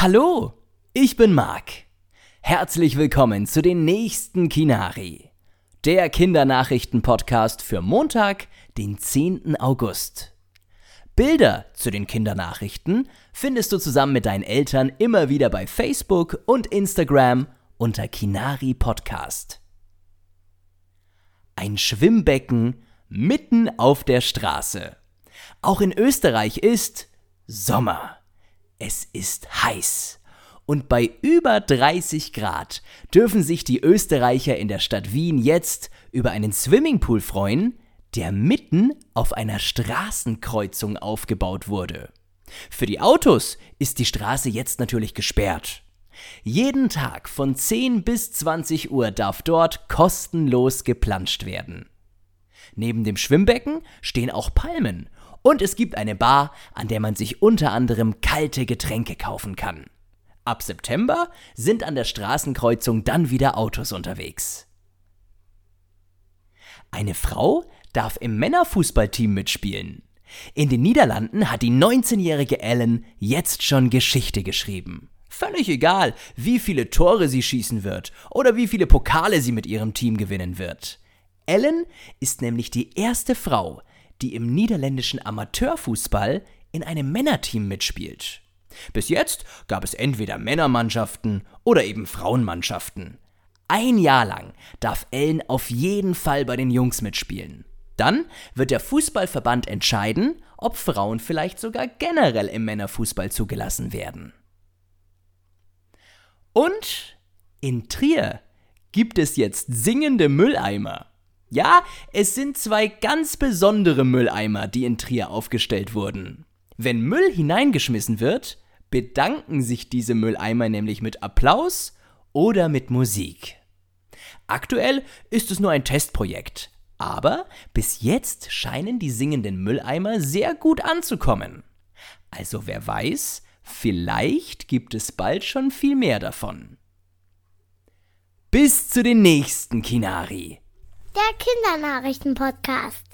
Hallo, ich bin Marc. Herzlich willkommen zu den nächsten Kinari, der Kindernachrichten-Podcast für Montag, den 10. August. Bilder zu den Kindernachrichten findest du zusammen mit deinen Eltern immer wieder bei Facebook und Instagram unter Kinari Podcast. Ein Schwimmbecken mitten auf der Straße. Auch in Österreich ist Sommer. Es ist heiß. Und bei über 30 Grad dürfen sich die Österreicher in der Stadt Wien jetzt über einen Swimmingpool freuen, der mitten auf einer Straßenkreuzung aufgebaut wurde. Für die Autos ist die Straße jetzt natürlich gesperrt. Jeden Tag von 10 bis 20 Uhr darf dort kostenlos geplanscht werden. Neben dem Schwimmbecken stehen auch Palmen und es gibt eine Bar, an der man sich unter anderem kalte Getränke kaufen kann. Ab September sind an der Straßenkreuzung dann wieder Autos unterwegs. Eine Frau darf im Männerfußballteam mitspielen. In den Niederlanden hat die 19-jährige Ellen jetzt schon Geschichte geschrieben. Völlig egal, wie viele Tore sie schießen wird oder wie viele Pokale sie mit ihrem Team gewinnen wird. Ellen ist nämlich die erste Frau, die im niederländischen Amateurfußball in einem Männerteam mitspielt. Bis jetzt gab es entweder Männermannschaften oder eben Frauenmannschaften. Ein Jahr lang darf Ellen auf jeden Fall bei den Jungs mitspielen. Dann wird der Fußballverband entscheiden, ob Frauen vielleicht sogar generell im Männerfußball zugelassen werden. Und in Trier gibt es jetzt singende Mülleimer. Ja, es sind zwei ganz besondere Mülleimer, die in Trier aufgestellt wurden. Wenn Müll hineingeschmissen wird, bedanken sich diese Mülleimer nämlich mit Applaus oder mit Musik. Aktuell ist es nur ein Testprojekt, aber bis jetzt scheinen die singenden Mülleimer sehr gut anzukommen. Also wer weiß, vielleicht gibt es bald schon viel mehr davon. Bis zu den nächsten Kinari der Kindernachrichten-Podcast.